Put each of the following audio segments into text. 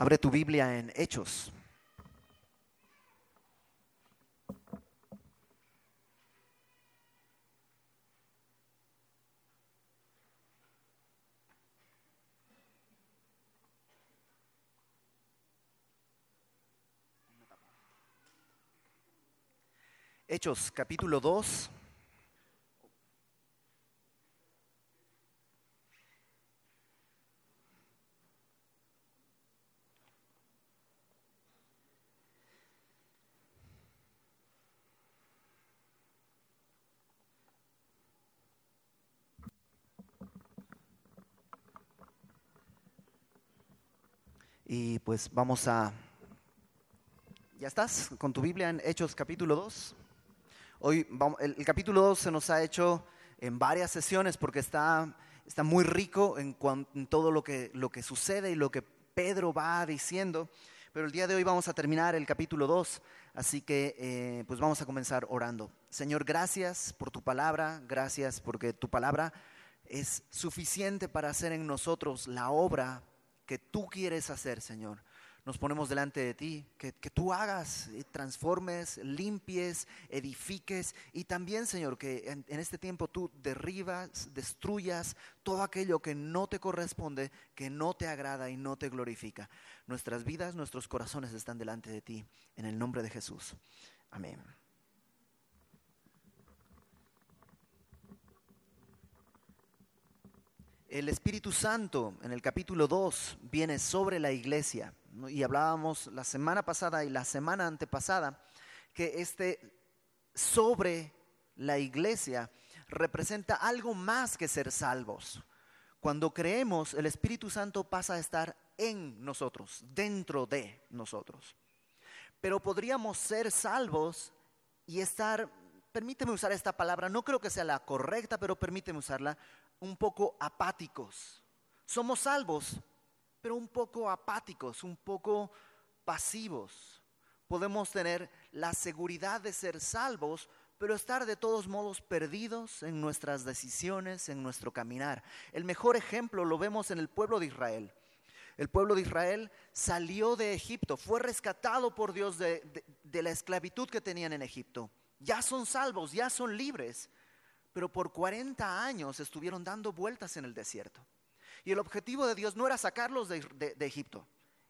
Abre tu Biblia en Hechos. Hechos capítulo 2. Y pues vamos a... ¿Ya estás con tu Biblia en Hechos capítulo 2? Hoy el, capítulo 2 se nos ha hecho en varias sesiones porque está, está muy rico en, todo lo que, lo que sucede y lo que Pedro va diciendo. Pero el día de hoy vamos a terminar el capítulo 2, así que eh, pues vamos a comenzar orando. Señor, gracias por tu palabra, gracias porque tu palabra es suficiente para hacer en nosotros la obra que tú quieres hacer, Señor nos ponemos delante de ti, que, tú hagas, eh, transformes, limpies, edifiques y también, Señor, que en, en, este tiempo tú derribas, destruyas todo aquello que no te corresponde, que no te agrada y no te glorifica. Nuestras vidas, nuestros corazones están delante de ti, en el nombre de Jesús. Amén. El Espíritu Santo en el capítulo 2 viene sobre la iglesia y hablábamos la semana pasada y la semana antepasada que este sobre la iglesia representa algo más que ser salvos. Cuando creemos, el Espíritu Santo pasa a estar en nosotros, dentro de nosotros. Pero podríamos ser salvos y estar, permíteme usar esta palabra, no creo que sea la correcta, pero permíteme usarla, un poco apáticos. Somos salvos, pero un poco apáticos, un poco pasivos. Podemos tener la seguridad de ser salvos, pero estar de todos modos perdidos en nuestras decisiones, en nuestro caminar. El mejor ejemplo lo vemos en el pueblo de Israel. El pueblo de Israel salió de Egipto, fue rescatado por Dios de, la esclavitud que tenían en Egipto. Ya son salvos, ya son libres, pero por 40 años estuvieron dando vueltas en el desierto. Y el objetivo de Dios no era sacarlos de, Egipto,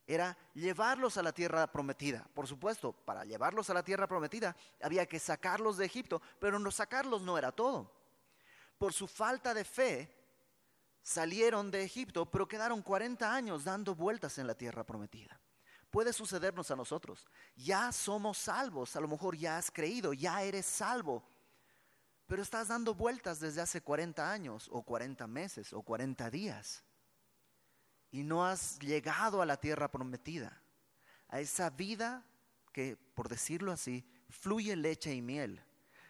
era llevarlos a la tierra prometida. Por supuesto, para llevarlos a la tierra prometida había que sacarlos de Egipto, pero no sacarlos no era todo. Por su falta de fe, salieron de Egipto, pero quedaron 40 años dando vueltas en la tierra prometida. Puede sucedernos a nosotros. Ya somos salvos, a lo mejor ya has creído, ya eres salvo, pero estás dando vueltas desde hace 40 años o 40 meses o 40 días y no has llegado a la tierra prometida, a esa vida que, por decirlo así, fluye leche y miel.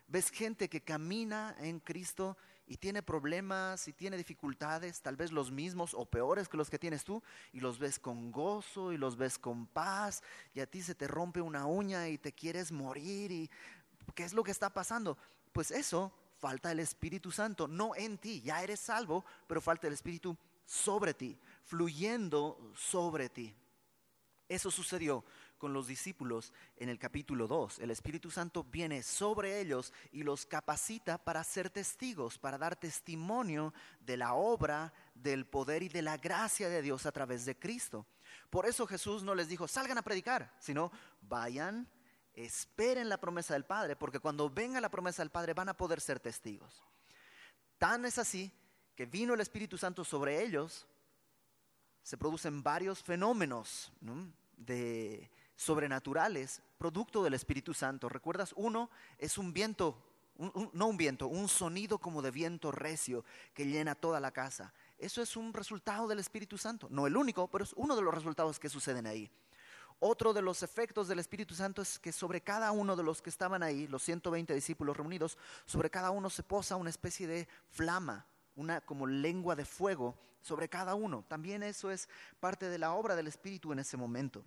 Ves gente que camina en Cristo y tiene problemas y tiene dificultades, tal vez los mismos o peores que los que tienes tú, y los ves con gozo y los ves con paz, y a ti se te rompe una uña y te quieres morir, y ¿qué es lo que está pasando? Pues eso, falta el Espíritu Santo, no en ti, ya eres salvo, pero falta el Espíritu sobre ti, fluyendo sobre ti. Eso sucedió con los discípulos en el capítulo 2. El Espíritu Santo viene sobre ellos y los capacita para ser testigos, para dar testimonio de la obra, del poder y de la gracia de Dios a través de Cristo. Por eso Jesús no les dijo, salgan a predicar, sino vayan esperen la promesa del Padre, porque cuando venga la promesa del Padre van a poder ser testigos. Tan es así que vino el Espíritu Santo sobre ellos, se producen varios fenómenos de sobrenaturales, producto del Espíritu Santo. ¿Recuerdas? Uno es un viento, no un viento, un sonido como de viento recio que llena toda la casa. Eso es un resultado del Espíritu Santo. No el único, pero es uno de los resultados que suceden ahí. Otro de los efectos del Espíritu Santo es que sobre cada uno de los que estaban ahí, los 120 discípulos reunidos, sobre cada uno se posa una especie de flama, una como lengua de fuego sobre cada uno. También eso es parte de la obra del Espíritu en ese momento.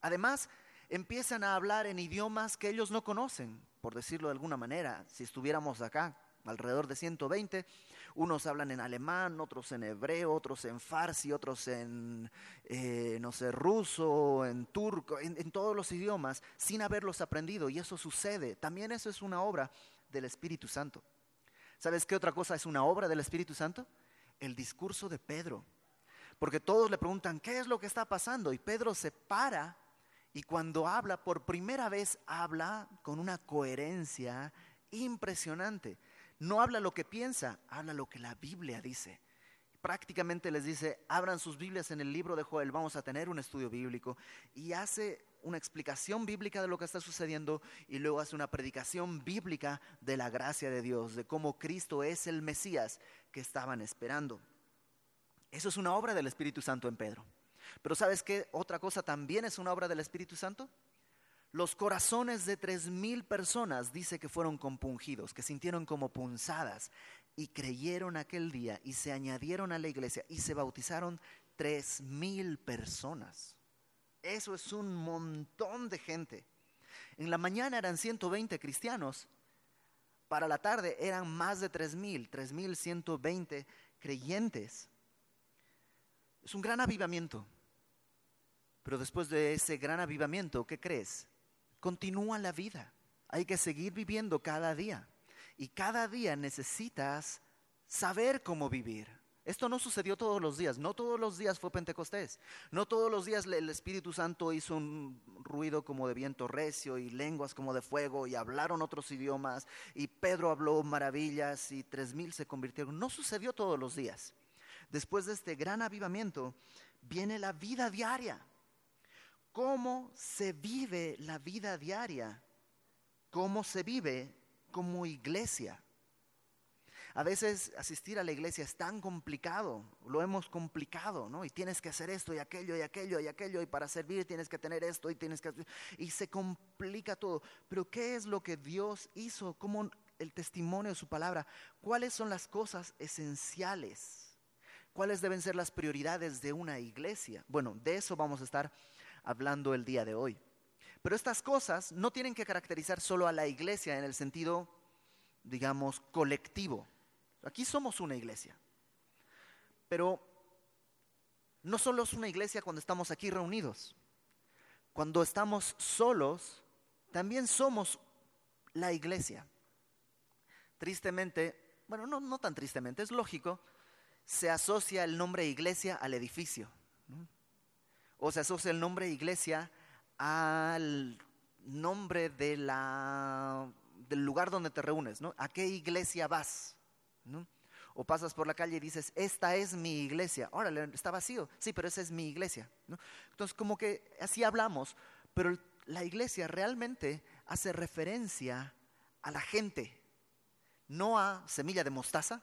Además, empiezan a hablar en idiomas que ellos no conocen, por decirlo de alguna manera. Si estuviéramos acá, alrededor de 120. Unos hablan en alemán, otros en hebreo, otros en farsi, otros en, eh, no sé, ruso, en turco, en, en todos los idiomas, sin haberlos aprendido. Y eso sucede. También eso es una obra del Espíritu Santo. ¿Sabes qué otra cosa es una obra del Espíritu Santo? El discurso de Pedro. Porque todos le preguntan, ¿qué es lo que está pasando? Y Pedro se para y cuando habla, por primera vez habla con una coherencia impresionante. No habla lo que piensa, habla lo que la Biblia dice. Prácticamente les dice, abran sus Biblias en el libro de Joel, vamos a tener un estudio bíblico. Y hace una explicación bíblica de lo que está sucediendo y luego hace una predicación bíblica de la gracia de Dios, de cómo Cristo es el Mesías que estaban esperando. Eso es una obra del Espíritu Santo en Pedro. Pero ¿sabes qué? Otra cosa también es una obra del Espíritu Santo. Los corazones de tres mil personas dice que fueron compungidos, que sintieron como punzadas y creyeron aquel día y se añadieron a la iglesia y se bautizaron tres mil personas. Eso es un montón de gente. En la mañana eran 120 cristianos, para la tarde eran más de tres mil, tres mil ciento veinte creyentes. Es un gran avivamiento. Pero después de ese gran avivamiento, ¿qué crees? Continúa la vida. Hay que seguir viviendo cada día. Y cada día necesitas saber cómo vivir. Esto no sucedió todos los días, no todos los días fue Pentecostés, no todos los días el Espíritu Santo hizo un ruido como de viento recio y lenguas como de fuego y hablaron otros idiomas y Pedro habló maravillas y tres mil se convirtieron. No sucedió todos los días. Después de este gran avivamiento viene la vida diaria cómo se vive la vida diaria, cómo se vive como iglesia. A veces asistir a la iglesia es tan complicado, lo hemos complicado, ¿no? Y tienes que hacer esto y aquello y aquello y aquello y para servir tienes que tener esto y tienes que y se complica todo. Pero ¿qué es lo que Dios hizo? ¿Cómo el testimonio de su palabra? ¿Cuáles son las cosas esenciales? ¿Cuáles deben ser las prioridades de una iglesia? Bueno, de eso vamos a estar hablando el día de hoy. Pero estas cosas no tienen que caracterizar solo a la iglesia en el sentido, digamos, colectivo. Aquí somos una iglesia. Pero no solo es una iglesia cuando estamos aquí reunidos. Cuando estamos solos, también somos la iglesia. Tristemente, bueno, no, no tan tristemente, es lógico, se asocia el nombre iglesia al edificio o se asocia el nombre iglesia al nombre de del lugar donde te reúnes, ¿no? ¿A qué iglesia vas? O pasas por la calle y dices, esta es mi iglesia. Órale, está vacío. Sí, pero esa es mi iglesia. Entonces, como que así hablamos, pero la iglesia realmente hace referencia a la gente, no a semilla de mostaza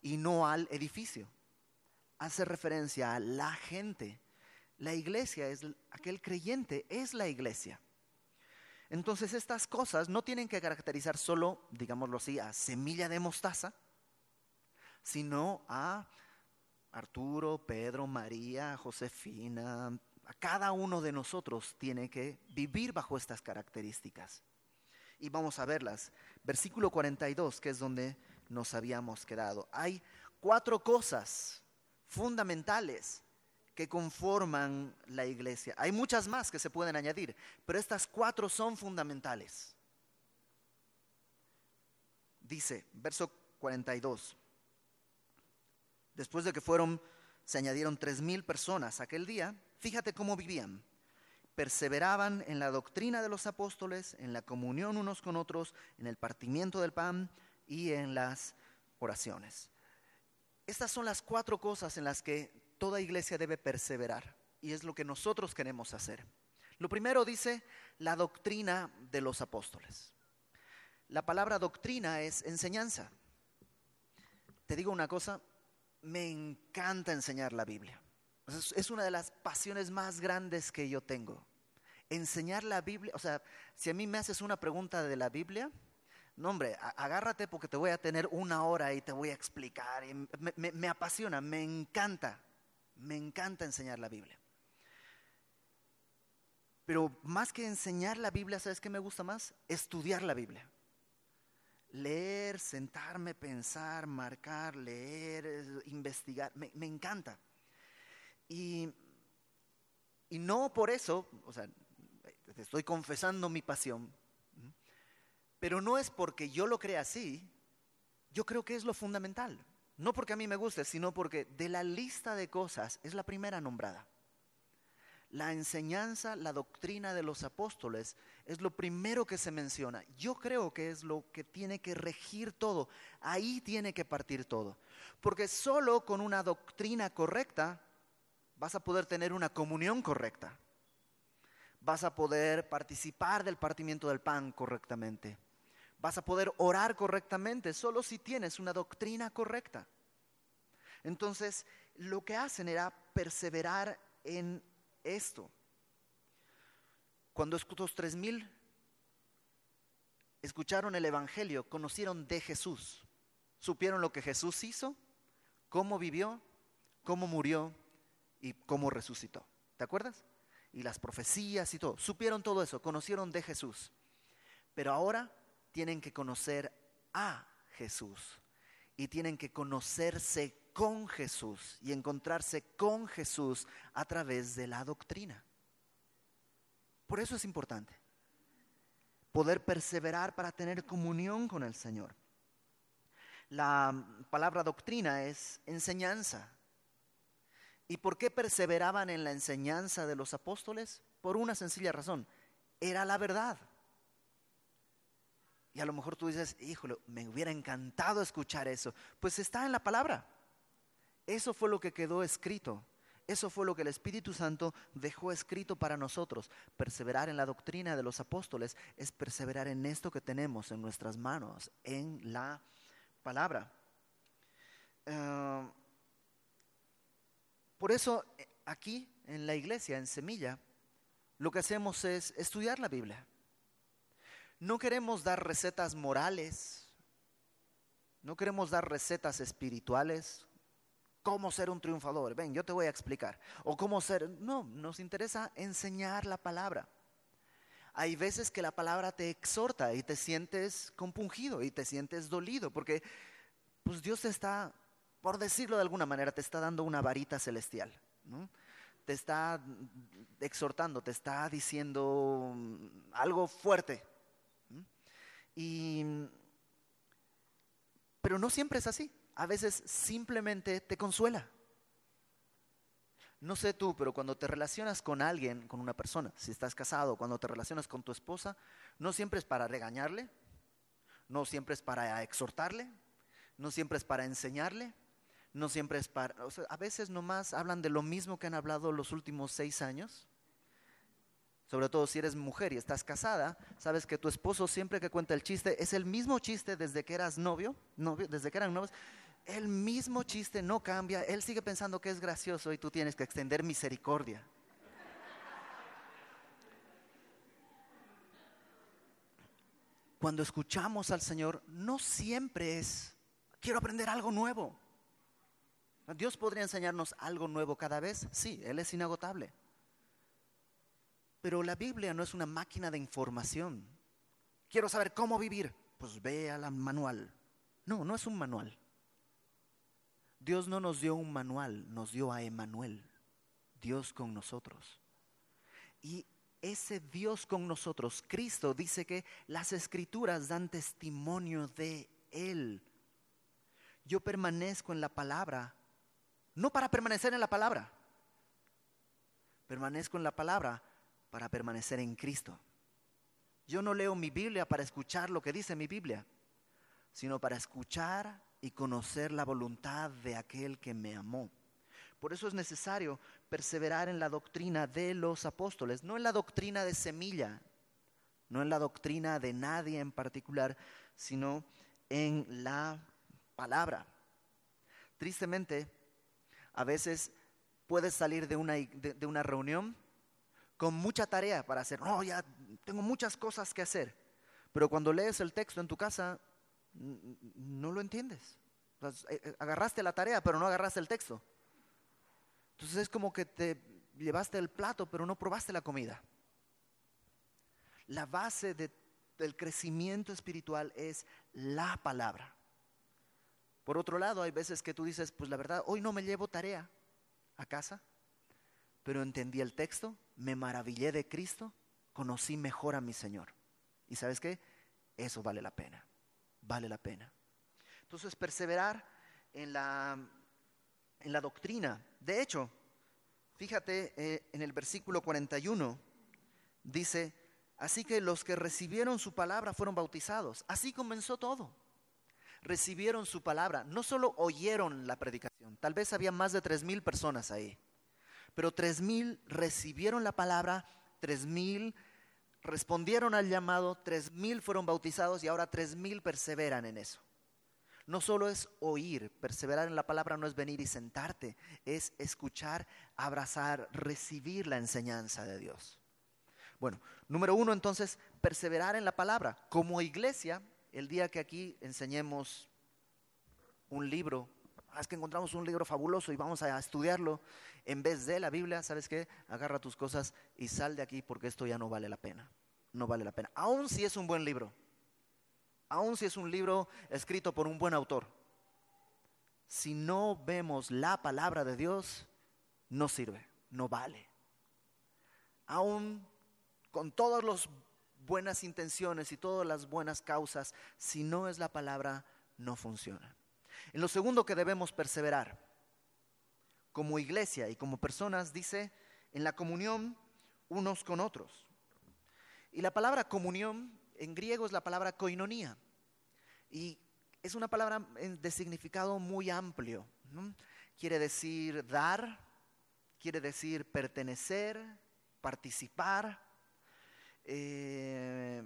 y no al edificio. Hace referencia a la gente. La iglesia es aquel creyente, es la iglesia. Entonces estas cosas no tienen que caracterizar solo, digámoslo así, a semilla de mostaza, sino a Arturo, Pedro, María, Josefina, a cada uno de nosotros tiene que vivir bajo estas características. Y vamos a verlas. Versículo 42, que es donde nos habíamos quedado. Hay cuatro cosas fundamentales que conforman la iglesia. Hay muchas más que se pueden añadir, pero estas cuatro son fundamentales. Dice, verso 42, después de que fueron, se añadieron tres mil personas aquel día, fíjate cómo vivían. Perseveraban en la doctrina de los apóstoles, en la comunión unos con otros, en el partimiento del pan y en las oraciones. Estas son las cuatro cosas en las que toda iglesia debe perseverar y es lo que nosotros queremos hacer. Lo primero dice la doctrina de los apóstoles. La palabra doctrina es enseñanza. Te digo una cosa, me encanta enseñar la Biblia. Es una de las pasiones más grandes que yo tengo. Enseñar la Biblia, o sea, si a mí me haces una pregunta de la Biblia, no hombre, agárrate porque te voy a tener una hora y te voy a explicar. me apasiona, me encanta. Me encanta enseñar la Biblia. Pero más que enseñar la Biblia, ¿sabes qué me gusta más? Estudiar la Biblia. leer, sentarme, pensar, marcar, leer, investigar, me, encanta. Y, y, no por eso, o sea, te estoy confesando mi pasión, pero no es porque yo lo crea así, yo creo que es lo fundamental. No porque a mí me guste, sino porque de la lista de cosas es la primera nombrada. La enseñanza, la doctrina de los apóstoles es lo primero que se menciona. Yo creo que es lo que tiene que regir todo. Ahí tiene que partir todo. Porque solo con una doctrina correcta vas a poder tener una comunión correcta. Vas a poder participar del partimiento del pan correctamente. Vas a poder orar correctamente solo si tienes una doctrina correcta. Entonces, lo que hacen era perseverar en esto. Cuando estos tres mil escucharon el Evangelio, conocieron de Jesús, supieron lo que Jesús hizo, cómo vivió, cómo murió y cómo resucitó. ¿Te acuerdas? Y las profecías y todo. Supieron todo eso, conocieron de Jesús. Pero ahora tienen que conocer a Jesús y tienen que conocerse con Jesús y encontrarse con Jesús a través de la doctrina. Por eso es importante poder perseverar para tener comunión con el Señor. La palabra doctrina es enseñanza. ¿Y por qué perseveraban en la enseñanza de los apóstoles? Por una sencilla razón, era la verdad. Y a lo mejor tú dices, híjole, me hubiera encantado escuchar eso. Pues está en la palabra. Eso fue lo que quedó escrito. Eso fue lo que el Espíritu Santo dejó escrito para nosotros. Perseverar en la doctrina de los apóstoles es perseverar en esto que tenemos en nuestras manos, en la palabra. Ah, por eso aquí en la iglesia, en Semilla, lo que hacemos es estudiar la Biblia. No queremos dar recetas morales, no queremos dar recetas espirituales, cómo ser un triunfador. Ven, yo te voy a explicar. O cómo ser... No, nos interesa enseñar la palabra. Hay veces que la palabra te exhorta y te sientes compungido y te sientes dolido, porque pues Dios te está, por decirlo de alguna manera, te está dando una varita celestial. Te está exhortando, te está diciendo algo fuerte y, pero no siempre es así. A veces simplemente te consuela. No sé tú, pero cuando te relacionas con alguien, con una persona, si estás casado, cuando te relacionas con tu esposa, no siempre es para regañarle, no siempre es para exhortarle, no siempre es para enseñarle, no siempre es para... a veces nomás hablan de lo mismo que han hablado los últimos seis años sobre todo si eres mujer y estás casada, sabes que tu esposo siempre que cuenta el chiste es el mismo chiste desde que eras novio, novio desde que eran novios. El mismo chiste no cambia, él sigue pensando que es gracioso y tú tienes que extender misericordia. Cuando escuchamos al Señor, no siempre es, quiero aprender algo nuevo. Dios podría enseñarnos algo nuevo cada vez, sí, Él es inagotable. Pero la Biblia no es una máquina de información. Quiero saber cómo vivir. Pues ve al manual. No, no es un manual. Dios no nos dio un manual, nos dio a Emanuel, Dios con nosotros. Y ese Dios con nosotros, Cristo, dice que las escrituras dan testimonio de Él. Yo permanezco en la palabra, no para permanecer en la palabra, permanezco en la palabra para permanecer en Cristo. Yo no leo mi Biblia para escuchar lo que dice mi Biblia, sino para escuchar y conocer la voluntad de aquel que me amó. Por eso es necesario perseverar en la doctrina de los apóstoles, no en la doctrina de semilla, no en la doctrina de nadie en particular, sino en la palabra. Tristemente, a veces puedes salir de una, de una reunión con mucha tarea para hacer. No, ya tengo muchas cosas que hacer. Pero cuando lees el texto en tu casa, no lo entiendes. Eh, eh, agarraste la tarea, pero no agarraste el texto. Entonces es como que te llevaste el plato, pero no probaste la comida. La base de del crecimiento espiritual es la palabra. Por otro lado, hay veces que tú dices, pues la verdad, hoy no me llevo tarea a casa, pero entendí el texto, me maravillé de Cristo, conocí mejor a mi Señor. ¿Y sabes qué? Eso vale la pena, vale la pena. Entonces, perseverar en la, en la doctrina. De hecho, fíjate eh, en el versículo 41, dice, así que los que recibieron su palabra fueron bautizados. Así comenzó todo. Recibieron su palabra, no solo oyeron la predicación, tal vez había más de tres mil personas ahí, pero tres mil recibieron la palabra, tres mil respondieron al llamado, tres mil fueron bautizados y ahora tres mil perseveran en eso. No solo es oír, perseverar en la palabra no es venir y sentarte, es escuchar, abrazar, recibir la enseñanza de Dios. Bueno, número uno entonces, perseverar en la palabra. Como iglesia, el día que aquí enseñemos un libro, es que encontramos un libro fabuloso y vamos a estudiarlo, en vez de la Biblia, ¿sabes qué? Agarra tus cosas y sal de aquí porque esto ya no vale la pena. No vale la pena. Aun si es un buen libro aun si es un libro escrito por un buen autor, si no vemos la palabra de Dios, no sirve, no vale. Aún con todas las buenas intenciones y todas las buenas causas, si no es la palabra, no funciona. En lo segundo que debemos perseverar, como iglesia y como personas, dice, en la comunión unos con otros. Y la palabra comunión en griego es la palabra koinonía. Y es una palabra de significado muy amplio. Quiere decir dar, quiere decir pertenecer, participar. Eh,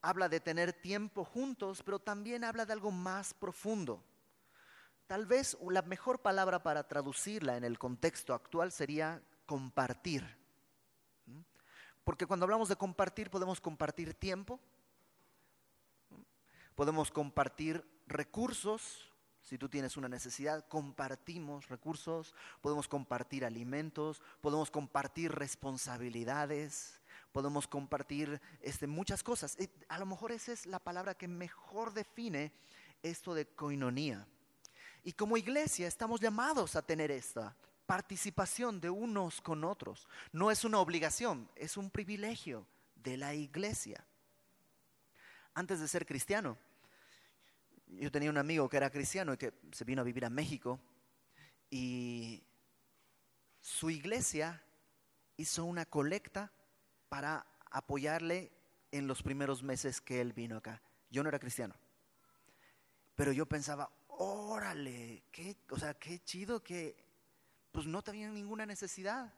habla de tener tiempo juntos, pero también habla de algo más profundo. Tal vez la mejor palabra para traducirla en el contexto actual sería compartir. Porque cuando hablamos de compartir podemos compartir tiempo, podemos compartir recursos. Si tú tienes una necesidad, compartimos recursos, podemos compartir alimentos, podemos compartir responsabilidades, podemos compartir este, muchas cosas. A lo mejor esa es la palabra que mejor define esto de coinonía. Y como iglesia estamos llamados a tener esta participación de unos con otros. No es una obligación, es un privilegio de la iglesia. Antes de ser cristiano, yo tenía un amigo que era cristiano y que se vino a vivir a México y su iglesia hizo una colecta para apoyarle en los primeros meses que él vino acá. Yo no era cristiano, pero yo pensaba, órale, qué, o sea, qué chido que pues no tenía ninguna necesidad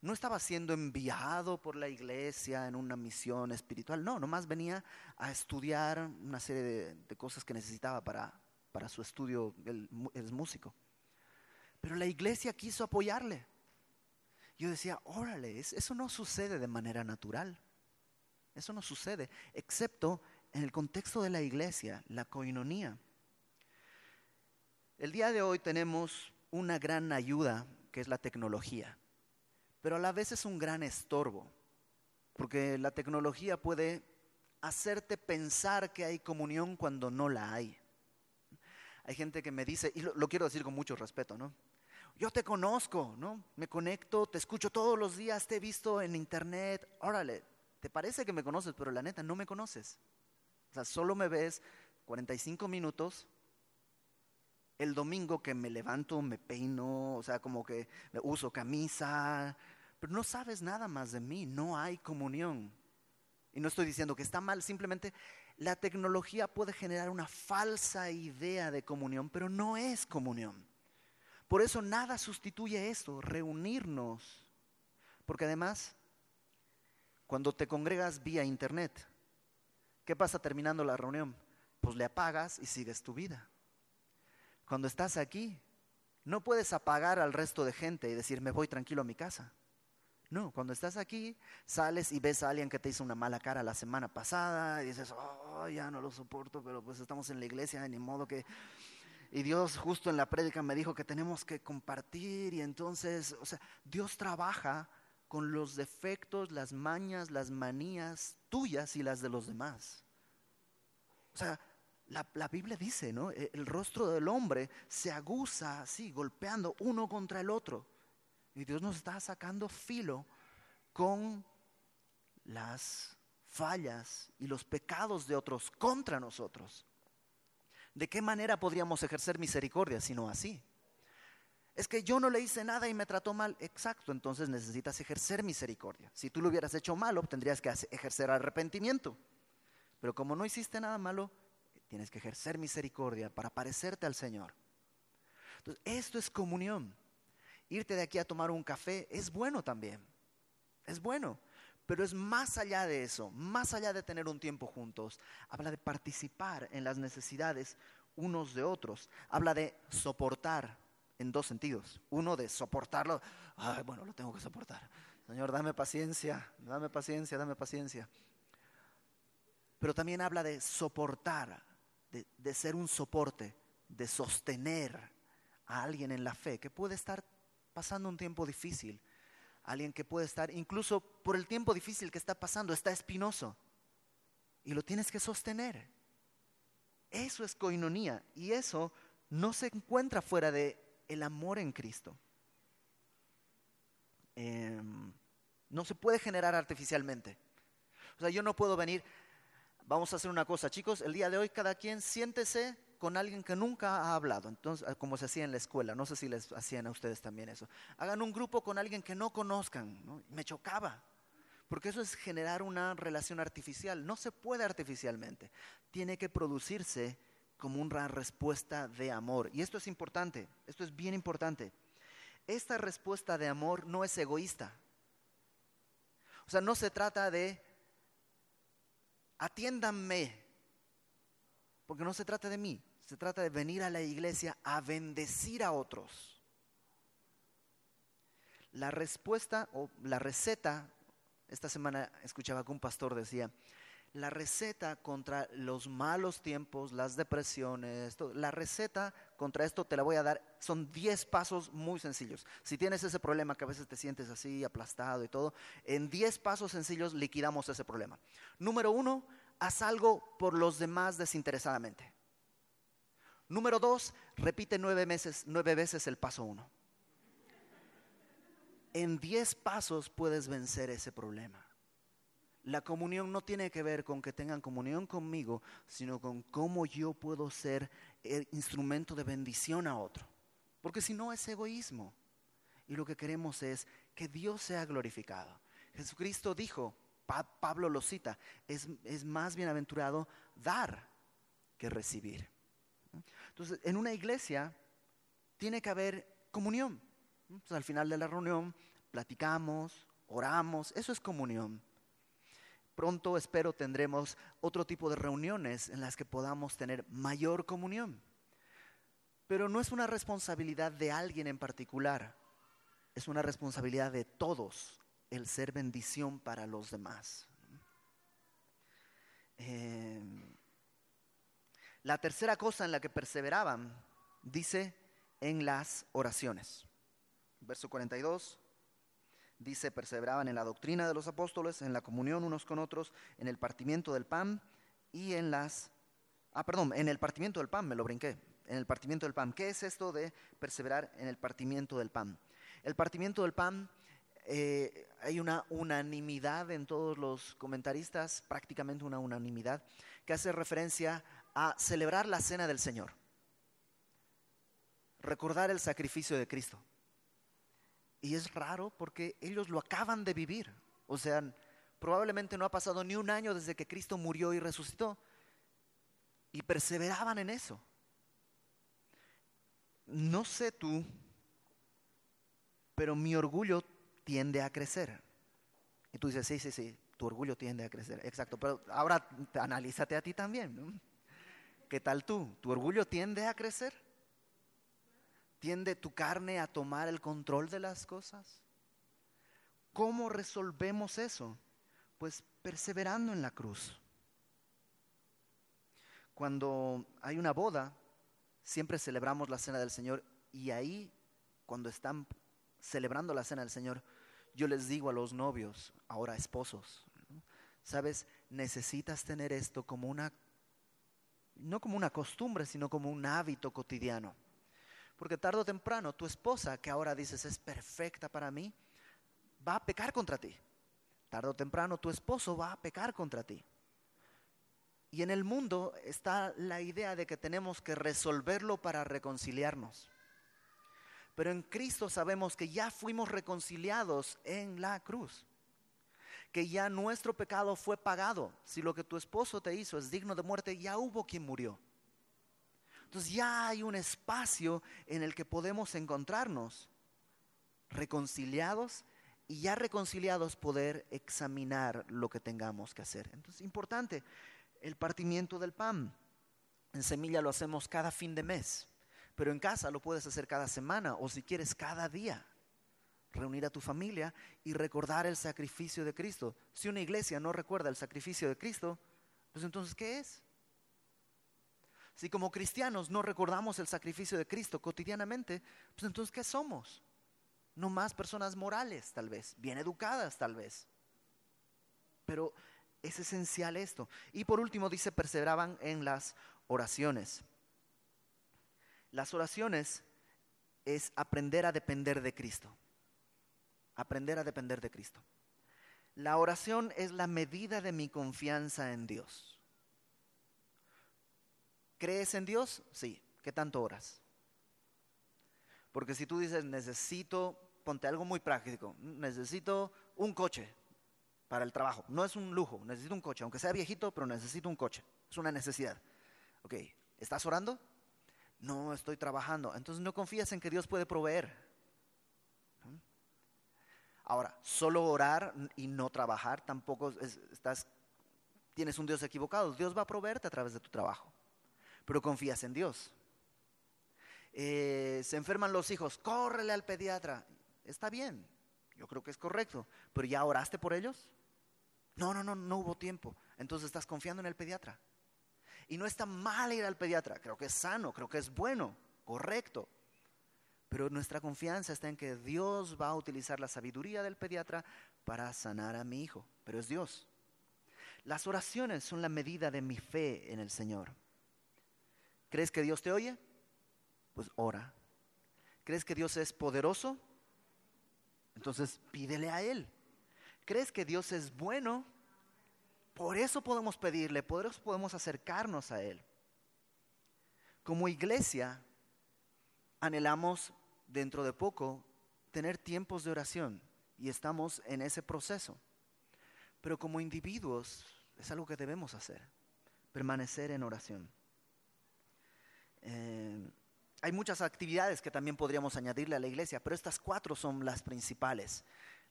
no estaba siendo enviado por la iglesia en una misión espiritual, no, nomás venía a estudiar una serie de, cosas que necesitaba para, para su estudio, él, es músico. Pero la iglesia quiso apoyarle. Yo decía, órale, eso no sucede de manera natural. Eso no sucede, excepto en el contexto de la iglesia, la coinonía. El día de hoy tenemos una gran ayuda que es la tecnología pero a la vez es un gran estorbo, porque la tecnología puede hacerte pensar que hay comunión cuando no la hay. Hay gente que me dice, y lo, quiero decir con mucho respeto, ¿no? Yo te conozco, ¿no? Me conecto, te escucho todos los días, te he visto en internet, órale, te parece que me conoces, pero la neta no me conoces. O sea, solo me ves 45 minutos el domingo que me levanto, me peino, o sea, como que uso camisa, pero no sabes nada más de mí, no hay comunión. Y no estoy diciendo que está mal, simplemente la tecnología puede generar una falsa idea de comunión, pero no es comunión. Por eso nada sustituye esto, reunirnos. Porque además, cuando te congregas vía internet, ¿qué pasa terminando la reunión? Pues le apagas y sigues tu vida. Cuando estás aquí, no puedes apagar al resto de gente y decir, me voy tranquilo a mi casa. No, cuando estás aquí, sales y ves a alguien que te hizo una mala cara la semana pasada y dices, oh, ya no lo soporto, pero pues estamos en la iglesia, ni modo que... Y Dios justo en la prédica me dijo que tenemos que compartir y entonces, o sea, Dios trabaja con los defectos, las mañas, las manías tuyas y las de los demás. O sea, la, Biblia dice, ¿no? E, el rostro del hombre se aguza así, golpeando uno contra el otro. Y Dios nos está sacando filo con las fallas y los pecados de otros contra nosotros. ¿De qué manera podríamos ejercer misericordia si no así? Es que yo no le hice nada y me trató mal. Exacto, entonces necesitas ejercer misericordia. Si tú lo hubieras hecho malo, tendrías que ejercer arrepentimiento. Pero como no hiciste nada malo, tienes que ejercer misericordia para parecerte al Señor. Entonces, esto es comunión. Irte de aquí a tomar un café es bueno también. Es bueno. Pero es más allá de eso, más allá de tener un tiempo juntos. Habla de participar en las necesidades unos de otros. Habla de soportar en dos sentidos. Uno de soportarlo. Ay, bueno, lo tengo que soportar. Señor, dame paciencia, dame paciencia, dame paciencia. Pero también habla de soportar, de, ser un soporte, de sostener a alguien en la fe que puede estar pasando un tiempo difícil alguien que puede estar, incluso por el tiempo difícil que está pasando, está espinoso. Y lo tienes que sostener. Eso es coinonía. Y eso no se encuentra fuera de el amor en Cristo. Em, no se puede generar artificialmente. O sea, yo no puedo venir, vamos a hacer una cosa, chicos, el día de hoy cada quien siéntese con alguien que nunca ha hablado, entonces, ah, como se hacía en la escuela, no sé si les hacían a ustedes también eso. Hagan un grupo con alguien que no conozcan, me chocaba, porque eso es generar una relación artificial, no se puede artificialmente, tiene que producirse como una respuesta de amor. Y esto es importante, esto es bien importante. Esta respuesta de amor no es egoísta. O sea, no se trata de atiéndanme, porque no se trata de mí, se trata de venir a la iglesia a bendecir a otros. La respuesta o la receta, esta semana escuchaba que un pastor decía, la receta contra los malos tiempos, las depresiones, la receta contra esto te la voy a dar, son 10 pasos muy sencillos. Si tienes ese problema que a veces te sientes así aplastado y todo, en 10 pasos sencillos liquidamos ese problema. Número uno, haz algo por los demás desinteresadamente. Número dos, repite nueve, meses, nueve veces el paso uno. En diez pasos puedes vencer ese problema. La comunión no tiene que ver con que tengan comunión conmigo, sino con cómo yo puedo ser el instrumento de bendición a otro. Porque si no es egoísmo. Y lo que queremos es que Dios sea glorificado. Jesucristo dijo, Pablo lo cita, es, es más bienaventurado dar que recibir. Entonces, en una iglesia tiene que haber comunión. Entonces, al final de la reunión platicamos, oramos, eso es comunión. Pronto espero tendremos otro tipo de reuniones en las que podamos tener mayor comunión. Pero no es una responsabilidad de alguien en particular, es una responsabilidad de todos el ser bendición para los demás. Eh, la tercera cosa en la que perseveraban, dice, en las oraciones. Verso 42 dice, perseveraban en la doctrina de los apóstoles, en la comunión unos con otros, en el partimiento del pan y en las... Ah, perdón, en el partimiento del pan, me lo brinqué, en el partimiento del pan. ¿Qué es esto de perseverar en el partimiento del pan? El partimiento del pan, eh, hay una unanimidad en todos los comentaristas, prácticamente una unanimidad, que hace referencia a celebrar la cena del Señor. Recordar el sacrificio de Cristo. Y es raro porque ellos lo acaban de vivir. O sea, probablemente no ha pasado ni un año desde que Cristo murió y resucitó. Y perseveraban en eso. No sé tú, pero mi orgullo tiende a crecer. Y tú dices, sí, sí, sí, tu orgullo tiende a crecer. Exacto, pero ahora analízate a ti también. ¿Qué tal tú? ¿Tu orgullo tiende a crecer? ¿Tiende tu carne a tomar el control de las cosas? ¿Cómo resolvemos eso? Pues perseverando en la cruz. Cuando hay una boda, siempre celebramos la cena del Señor y ahí, cuando están celebrando la cena del Señor, yo les digo a los novios, ahora esposos, ¿sabes? Necesitas tener esto como una, no como una costumbre, sino como un hábito cotidiano. Porque tarde o temprano tu esposa, que ahora dices es perfecta para mí, va a pecar contra ti. Tarde o temprano tu esposo va a pecar contra ti. Y en el mundo está la idea de que tenemos que resolverlo para reconciliarnos. Pero en Cristo sabemos que ya fuimos reconciliados en la cruz. Que ya nuestro pecado fue pagado. Si lo que tu esposo te hizo es digno de muerte, ya hubo quien murió. Entonces ya hay un espacio en el que podemos encontrarnos reconciliados y ya reconciliados poder examinar lo que tengamos que hacer. Entonces, importante, el partimiento del pan. En semilla lo hacemos cada fin de mes, pero en casa lo puedes hacer cada semana o si quieres cada día. Reunir a tu familia y recordar el sacrificio de Cristo. Si una iglesia no recuerda el sacrificio de Cristo, pues entonces, ¿qué es? Si como cristianos no recordamos el sacrificio de Cristo cotidianamente, pues entonces, ¿qué somos? No más personas morales, tal vez, bien educadas, tal vez. Pero es esencial esto. Y por último dice, perseveraban en las oraciones. Las oraciones es aprender a depender de Cristo. Aprender a depender de Cristo. La oración es la medida de mi confianza en Dios. ¿Crees en Dios? Sí. ¿Qué tanto oras? Porque si tú dices, necesito, ponte algo muy práctico, necesito un coche, para el trabajo. No es un lujo, necesito un coche, aunque sea viejito, pero necesito un coche. Es una necesidad. Ok, ¿estás orando? No, estoy trabajando. Entonces no confías en que Dios puede proveer. Ahora, solo orar y no trabajar tampoco estás, tienes un Dios equivocado. Dios va a proveerte a través de tu trabajo, pero confías en Dios. Eh, se enferman los hijos, córrele al pediatra. Está bien, yo creo que es correcto, pero ¿ya oraste por ellos? No, no, no, no hubo tiempo. Entonces estás confiando en el pediatra. Y no está mal ir al pediatra, creo que es sano, creo que es bueno, correcto. Pero nuestra confianza está en que Dios va a utilizar la sabiduría del pediatra para sanar a mi hijo, pero es Dios. Las oraciones son la medida de mi fe en el Señor. ¿Crees que Dios te oye? Pues ora. ¿Crees que Dios es poderoso? Entonces pídele a Él. ¿Crees que Dios es bueno? Por eso podemos pedirle, por eso podemos acercarnos a Él. Como iglesia, anhelamos dentro de poco tener tiempos de oración y estamos en ese proceso. Pero como individuos es algo que debemos hacer, permanecer en oración. Eh, hay muchas actividades que también podríamos añadirle a la iglesia, pero estas cuatro son las principales.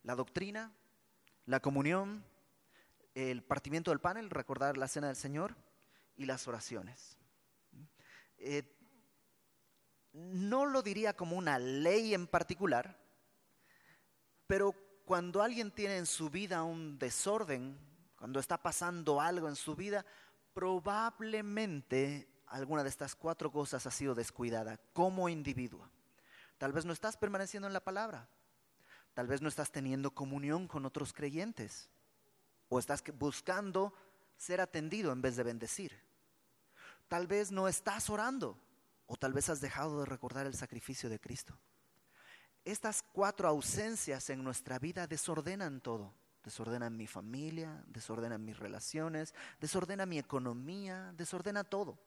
La doctrina, la comunión, el partimiento del pan, el recordar la cena del Señor y las oraciones. Eh, no lo diría como una ley en particular, pero cuando alguien tiene en su vida un desorden, cuando está pasando algo en su vida, probablemente alguna de estas cuatro cosas ha sido descuidada como individuo. Tal vez no estás permaneciendo en la palabra, Tal vez no estás teniendo comunión con otros creyentes o estás buscando ser atendido en vez de bendecir. Tal vez no estás orando o tal vez has dejado de recordar el sacrificio de Cristo. Estas cuatro ausencias en nuestra vida desordenan todo. Desordenan mi familia, desordenan mis relaciones, desordena mi economía, desordena todo.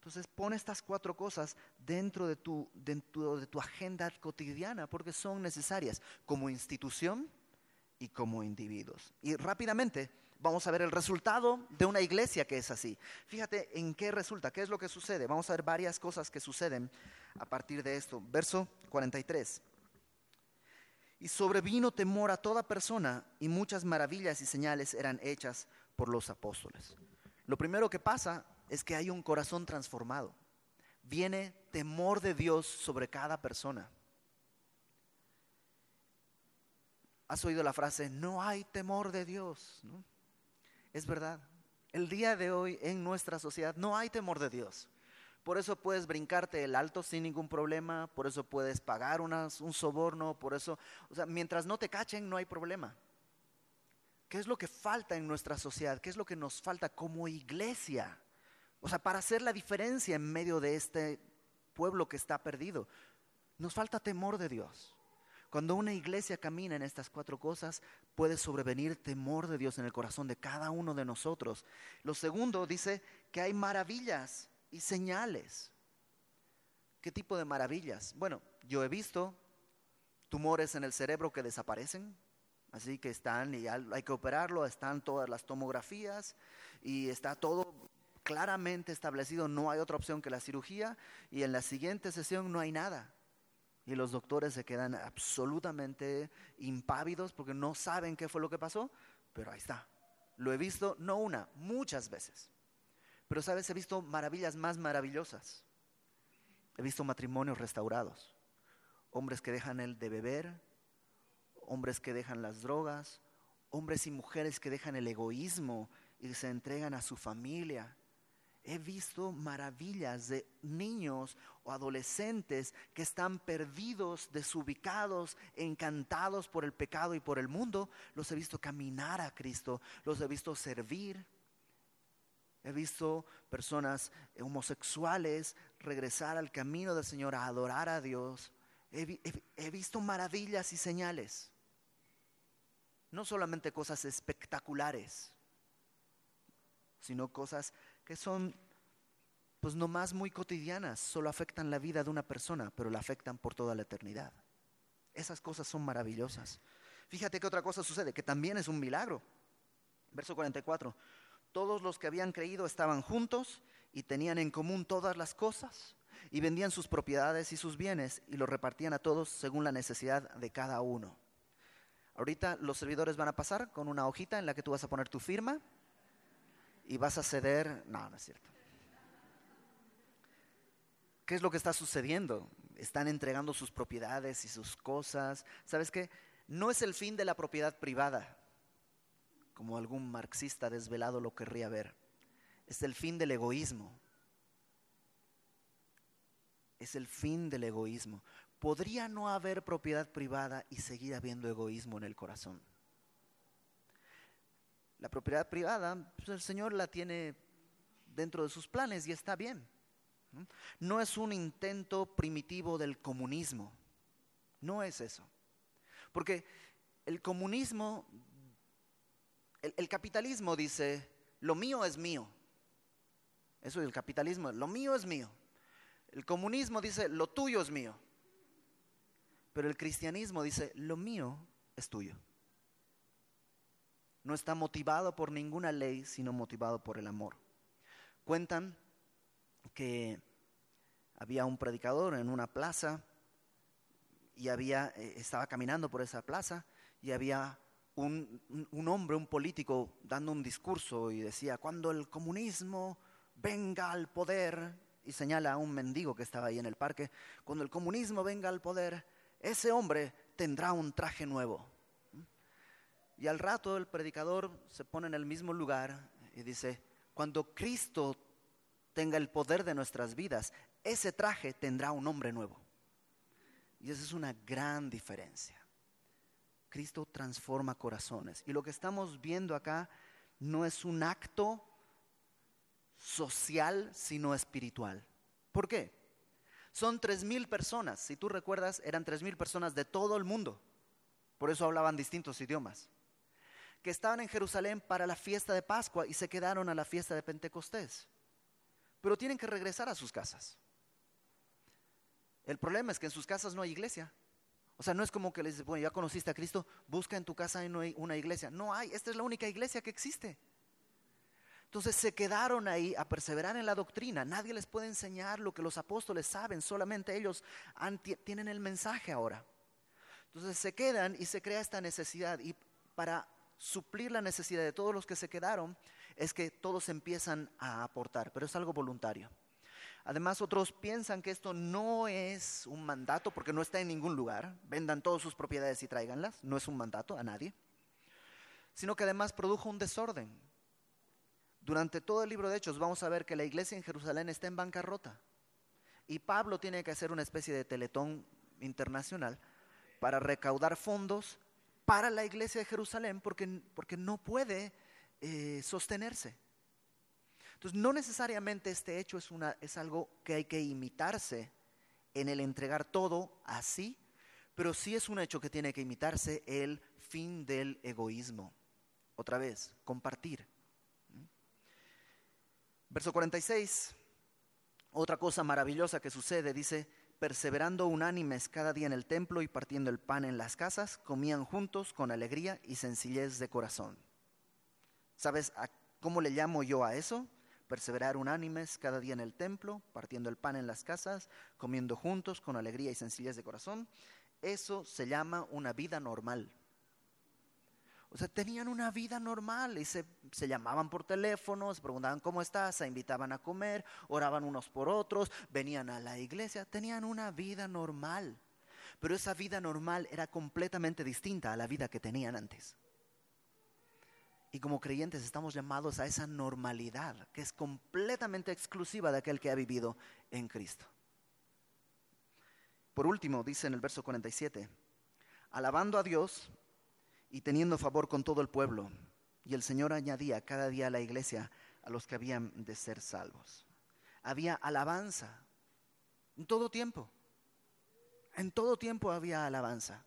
Entonces pon estas cuatro cosas dentro de tu, dentro de tu agenda cotidiana porque son necesarias como institución y como individuos. Y rápidamente vamos a ver el resultado de una iglesia que es así. Fíjate en qué resulta, qué es lo que sucede. Vamos a ver varias cosas que suceden a partir de esto. Verso 43. Y sobrevino temor a toda persona y muchas maravillas y señales eran hechas por los apóstoles. Lo primero que pasa es que hay un corazón transformado. Viene temor de Dios sobre cada persona. ¿Has oído la frase, no hay temor de Dios? Es verdad. El día de hoy en nuestra sociedad no hay temor de Dios. Por eso puedes brincarte el alto sin ningún problema, por eso puedes pagar un soborno, por eso, o sea, mientras no te cachen no hay problema. ¿Qué es lo que falta en nuestra sociedad? ¿Qué es lo que nos falta como iglesia? O sea, para hacer la diferencia en medio de este pueblo que está perdido. Nos falta temor de Dios. Cuando una iglesia camina en estas cuatro cosas, puede sobrevenir temor de Dios en el corazón de cada uno de nosotros. Lo segundo dice que hay maravillas y señales. ¿Qué tipo de maravillas? Bueno, yo he visto tumores en el cerebro que desaparecen, así que están y hay que operarlo, están todas las tomografías y está todo claramente establecido, no hay otra opción que la cirugía y en la siguiente sesión no hay nada. Y los doctores se quedan absolutamente impávidos porque no saben qué fue lo que pasó, pero ahí está. Lo he visto no una, muchas veces. Pero sabes, he visto maravillas más maravillosas. He visto matrimonios restaurados, hombres que dejan el de beber, hombres que dejan las drogas, hombres y mujeres que dejan el egoísmo y se entregan a su familia he visto maravillas de niños o adolescentes que están perdidos, desubicados, encantados por el pecado y por el mundo. Los he visto caminar a Cristo, los he visto servir. He visto personas homosexuales regresar al camino del Señor a adorar a Dios. He, visto maravillas y señales. No solamente cosas espectaculares, sino cosas que son pues nomás muy cotidianas, solo afectan la vida de una persona, pero la afectan por toda la eternidad. Esas cosas son maravillosas. Fíjate que otra cosa sucede, que también es un milagro. Verso 44. Todos los que habían creído estaban juntos y tenían en común todas las cosas y vendían sus propiedades y sus bienes y los repartían a todos según la necesidad de cada uno. Ahorita los servidores van a pasar con una hojita en la que tú vas a poner tu firma y vas a ceder. No, no es cierto. ¿Qué es lo que está sucediendo? Están entregando sus propiedades y sus cosas. ¿Sabes qué? No es el fin de la propiedad privada, como algún marxista desvelado lo querría ver. Es el fin del egoísmo. Es el fin del egoísmo. ¿Podría no haber propiedad privada y seguir habiendo egoísmo en el corazón? La propiedad privada, pues el Señor la tiene dentro de sus planes y está bien. No es un intento primitivo del comunismo, no es eso. Porque el comunismo, el, capitalismo dice, lo mío es mío. Eso es el capitalismo, lo mío es mío. El comunismo dice, lo tuyo es mío. Pero el cristianismo dice, lo mío es tuyo no está motivado por ninguna ley, sino motivado por el amor. Cuentan que había un predicador en una plaza y había, eh, estaba caminando por esa plaza y había un, un, hombre, un político, dando un discurso y decía, cuando el comunismo venga al poder, y señala a un mendigo que estaba ahí en el parque, cuando el comunismo venga al poder, ese hombre tendrá un traje nuevo. Y al rato el predicador se pone en el mismo lugar y dice, cuando Cristo tenga el poder de nuestras vidas, ese traje tendrá un nombre nuevo. Y esa es una gran diferencia. Cristo transforma corazones. Y lo que estamos viendo acá no es un acto social, sino espiritual. ¿Por qué? Son tres mil personas. Si tú recuerdas, eran tres mil personas de todo el mundo. Por eso hablaban distintos idiomas que estaban en Jerusalén para la fiesta de Pascua y se quedaron a la fiesta de Pentecostés. Pero tienen que regresar a sus casas. El problema es que en sus casas no hay iglesia. O sea, no es como que les dice, bueno, ya conociste a Cristo, busca en tu casa una iglesia. No hay, esta es la única iglesia que existe. Entonces se quedaron ahí a perseverar en la doctrina. Nadie les puede enseñar lo que los apóstoles saben, solamente ellos tienen el mensaje ahora. Entonces se quedan y se crea esta necesidad. Y para suplir la necesidad de todos los que se quedaron es que todos empiezan a aportar, pero es algo voluntario. Además, otros piensan que esto no es un mandato porque no está en ningún lugar. Vendan todas sus propiedades y tráiganlas. No es un mandato a nadie. Sino que además produjo un desorden. Durante todo el libro de Hechos vamos a ver que la iglesia en Jerusalén está en bancarrota. y Pablo tiene que hacer una especie de teletón internacional para recaudar fondos para la iglesia de Jerusalén porque, porque no puede eh, sostenerse. Entonces, no necesariamente este hecho es, una, es algo que hay que imitarse en el entregar todo así, pero sí es un hecho que tiene que imitarse el fin del egoísmo. Otra vez, compartir. Verso 46, otra cosa maravillosa que sucede, dice, perseverando unánimes cada día en el templo y partiendo el pan en las casas, comían juntos con alegría y sencillez de corazón. ¿Sabes cómo le llamo yo a eso? Perseverar unánimes cada día en el templo, partiendo el pan en las casas, comiendo juntos con alegría y sencillez de corazón. Eso se llama una vida normal. O sea, tenían una vida normal y se, llamaban por teléfono, se preguntaban cómo estás, se invitaban a comer, oraban unos por otros, venían a la iglesia, tenían una vida normal. Pero esa vida normal era completamente distinta a la vida que tenían antes. Y como creyentes estamos llamados a esa normalidad que es completamente exclusiva de aquel que ha vivido en Cristo. Por último, dice en el verso 47, alabando a Dios y teniendo favor con todo el pueblo. Y el Señor añadía cada día a la iglesia a los que habían de ser salvos. Había alabanza en todo tiempo. En todo tiempo había alabanza.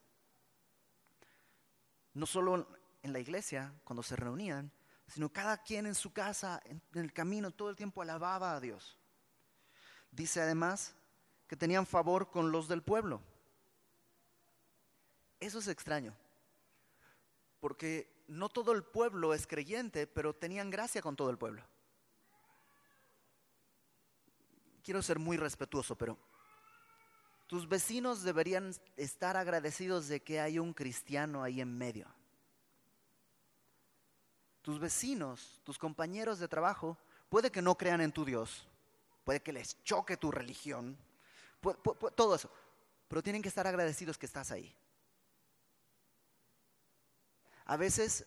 No solo en la iglesia, cuando se reunían, sino cada quien en su casa, en el camino, todo el tiempo alababa a Dios. Dice además que tenían favor con los del pueblo. Eso es extraño porque no todo el pueblo es creyente, pero tenían gracia con todo el pueblo. Quiero ser muy respetuoso, pero tus vecinos deberían estar agradecidos de que hay un cristiano ahí en medio. Tus vecinos, tus compañeros de trabajo, puede que no crean en tu Dios, puede que les choque tu religión, todo eso, pero tienen que estar agradecidos que estás ahí. A veces,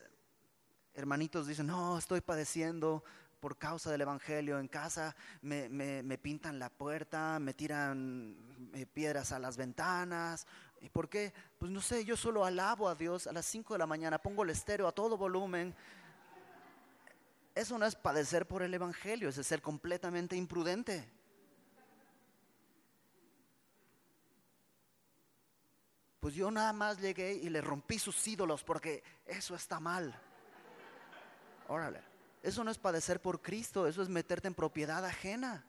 hermanitos dicen, no, estoy padeciendo por causa del Evangelio. En casa me, pintan la puerta, me tiran eh, piedras a las ventanas. ¿Y por qué? Pues no sé, yo solo alabo a Dios a las 5 de la mañana, pongo el estéreo a todo volumen. Eso no es padecer por el Evangelio, es ser completamente imprudente. Pues yo nada más llegué y le rompí sus ídolos porque eso está mal. Órale, eso no es padecer por Cristo, eso es meterte en propiedad ajena.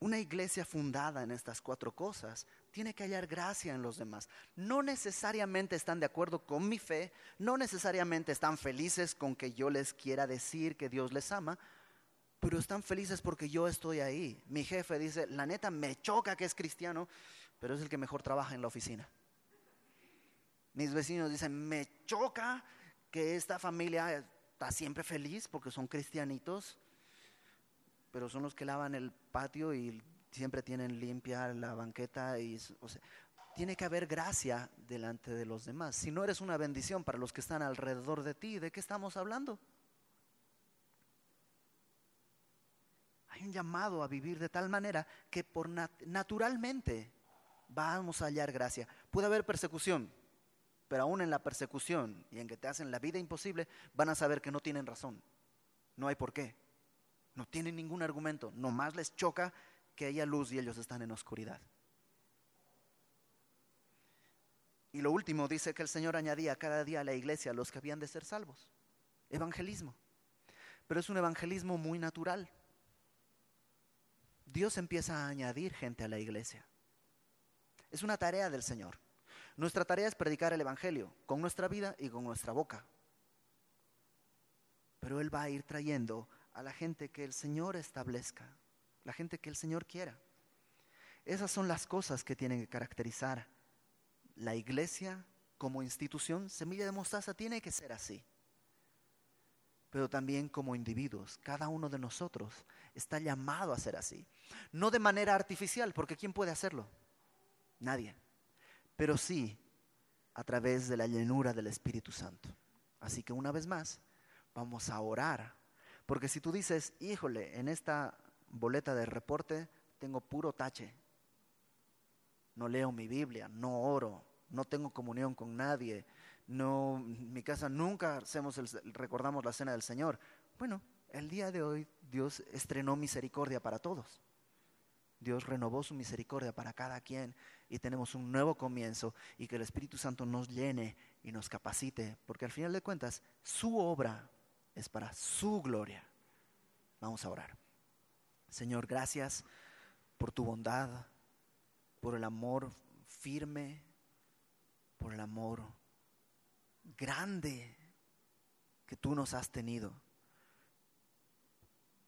Una iglesia fundada en estas cuatro cosas tiene que hallar gracia en los demás. No necesariamente están de acuerdo con mi fe, no necesariamente están felices con que yo les quiera decir que Dios les ama, pero están felices porque yo estoy ahí. Mi jefe dice, la neta me choca que es cristiano, pero es el que mejor trabaja en la oficina. Mis vecinos dicen, me choca que esta familia está siempre feliz porque son cristianitos, pero son los que lavan el patio y siempre tienen limpia la banqueta y tiene que haber gracia delante de los demás. Si no eres una bendición para los que están alrededor de ti, ¿de qué estamos hablando? Un llamado a vivir de tal manera que por naturalmente vamos a hallar gracia. Puede haber persecución, pero aún en la persecución y en que te hacen la vida imposible, van a saber que no tienen razón. No hay por qué. No tienen ningún argumento. Nomás les choca que haya luz y ellos están en oscuridad. Y lo último dice que el Señor añadía cada día a la iglesia a los que habían de ser salvos. Evangelismo. Pero es un evangelismo muy natural. Dios empieza a añadir gente a la iglesia. Es una tarea del Señor. Nuestra tarea es predicar el Evangelio con nuestra vida y con nuestra boca. Pero Él va a ir trayendo a la gente que el Señor establezca, la gente que el Señor quiera. Esas son las cosas que tienen que caracterizar la iglesia como institución. Semilla de mostaza tiene que ser así pero también como individuos. Cada uno de nosotros está llamado a ser así. No de manera artificial, porque ¿quién puede hacerlo? Nadie. Pero sí a través de la llenura del Espíritu Santo. Así que una vez más, vamos a orar. Porque si tú dices, híjole, en esta boleta de reporte, tengo puro tache. No leo mi Biblia, no oro, no tengo comunión con nadie, no, en mi casa nunca hacemos recordamos la cena del Señor. Bueno, el día de hoy Dios estrenó misericordia para todos. Dios renovó su misericordia para cada quien y tenemos un nuevo comienzo y que el Espíritu Santo nos llene y nos capacite, porque al final de cuentas su obra es para su gloria. Vamos a orar. Señor, gracias por tu bondad, por el amor firme, por el amor grande que tú nos has tenido.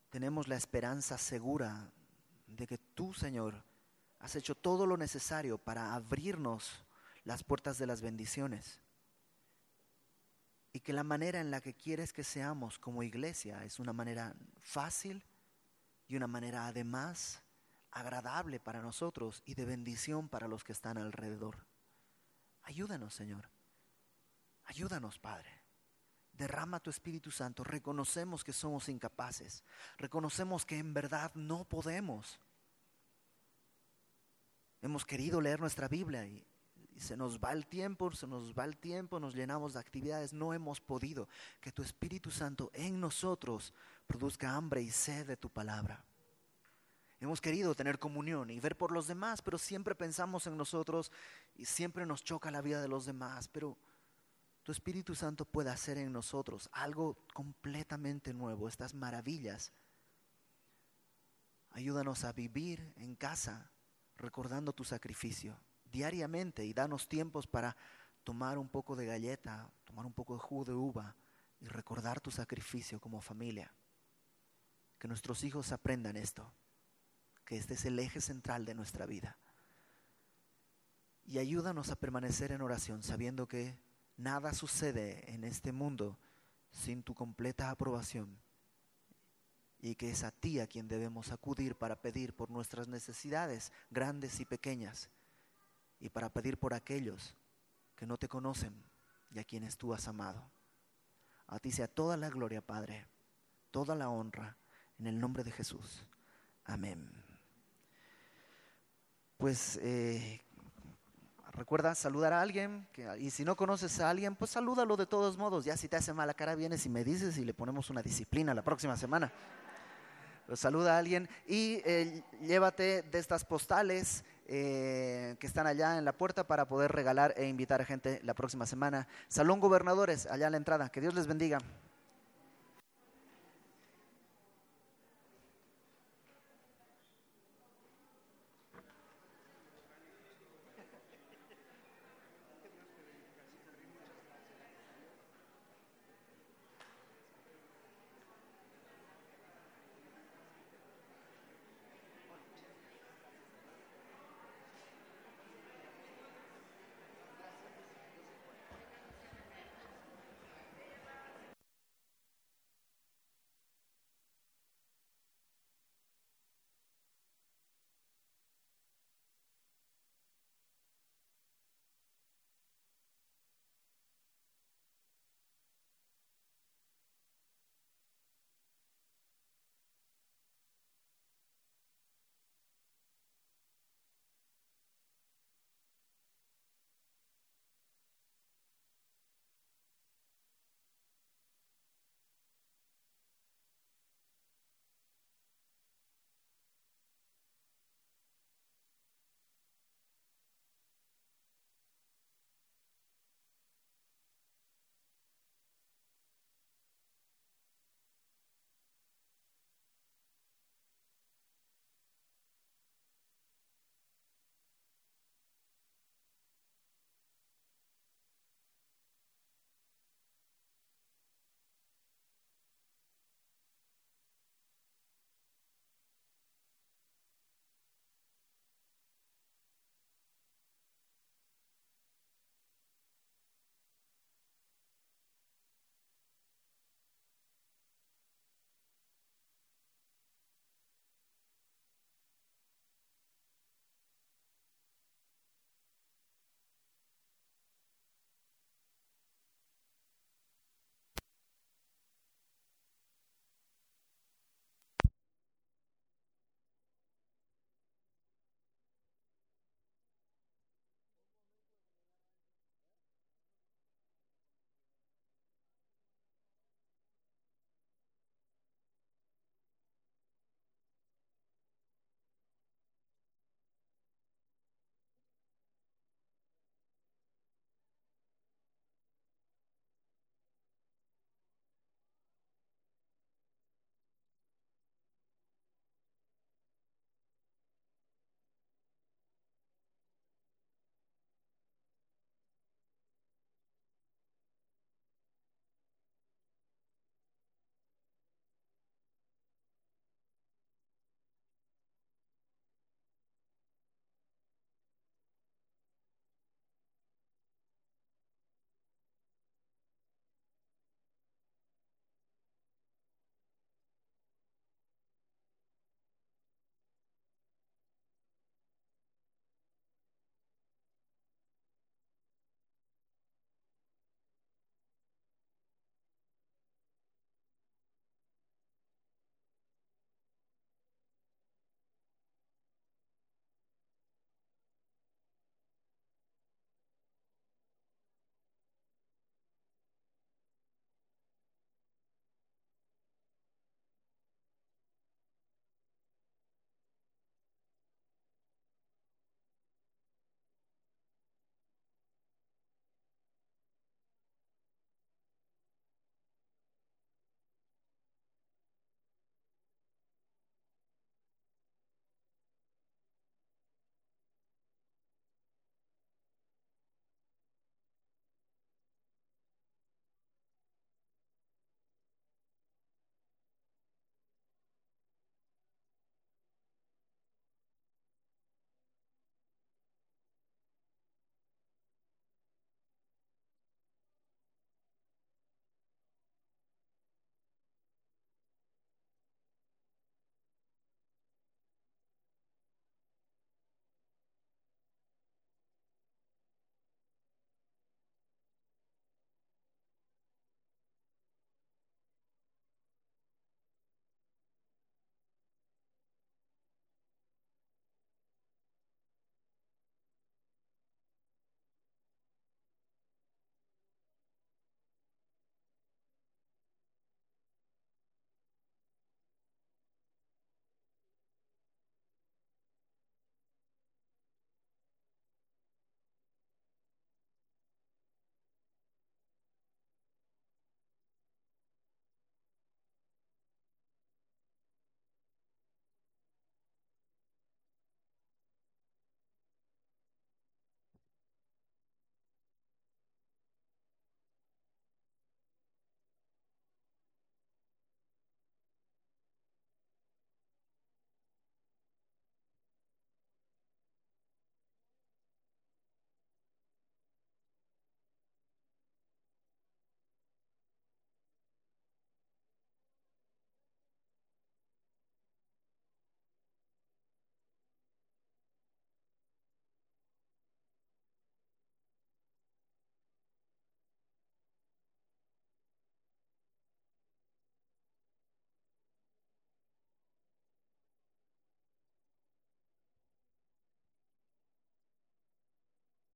Tenemos la esperanza segura de que tú, Señor, has hecho todo lo necesario para abrirnos las puertas de las bendiciones. Y que la manera en la que quieres que seamos como iglesia es una manera fácil y una manera además agradable para nosotros y de bendición para los que están alrededor. Ayúdanos, Señor. Ayúdanos, Padre. Derrama tu Espíritu Santo. Reconocemos que somos incapaces. Reconocemos que en verdad no podemos. Hemos querido leer nuestra Biblia y, se nos va el tiempo, se nos va el tiempo, nos llenamos de actividades, no hemos podido. Que tu Espíritu Santo en nosotros produzca hambre y sed de tu palabra. Hemos querido tener comunión y ver por los demás, pero siempre pensamos en nosotros y siempre nos choca la vida de los demás. Pero tu Espíritu Santo puede hacer en nosotros algo completamente nuevo, estas maravillas. Ayúdanos a vivir en casa recordando tu sacrificio diariamente y danos tiempos para tomar un poco de galleta, tomar un poco de jugo de uva y recordar tu sacrificio como familia. Que nuestros hijos aprendan esto, que este es el eje central de nuestra vida. Y ayúdanos a permanecer en oración sabiendo que nada sucede en este mundo sin tu completa aprobación y que es a ti a quien debemos acudir para pedir por nuestras necesidades grandes y pequeñas y para pedir por aquellos que no te conocen y a quienes tú has amado. A ti sea toda la gloria, Padre, toda la honra, en el nombre de Jesús. Amén. Pues eh, recuerda saludar a alguien, y si no conoces a alguien, pues salúdalo de todos modos. Ya si te hace mala cara, vienes y me dices y le ponemos una disciplina la próxima semana saluda a alguien y eh, llévate de estas postales eh, que están allá en la puerta para poder regalar e invitar a gente la próxima semana. Salón Gobernadores, allá en la entrada. Que Dios les bendiga.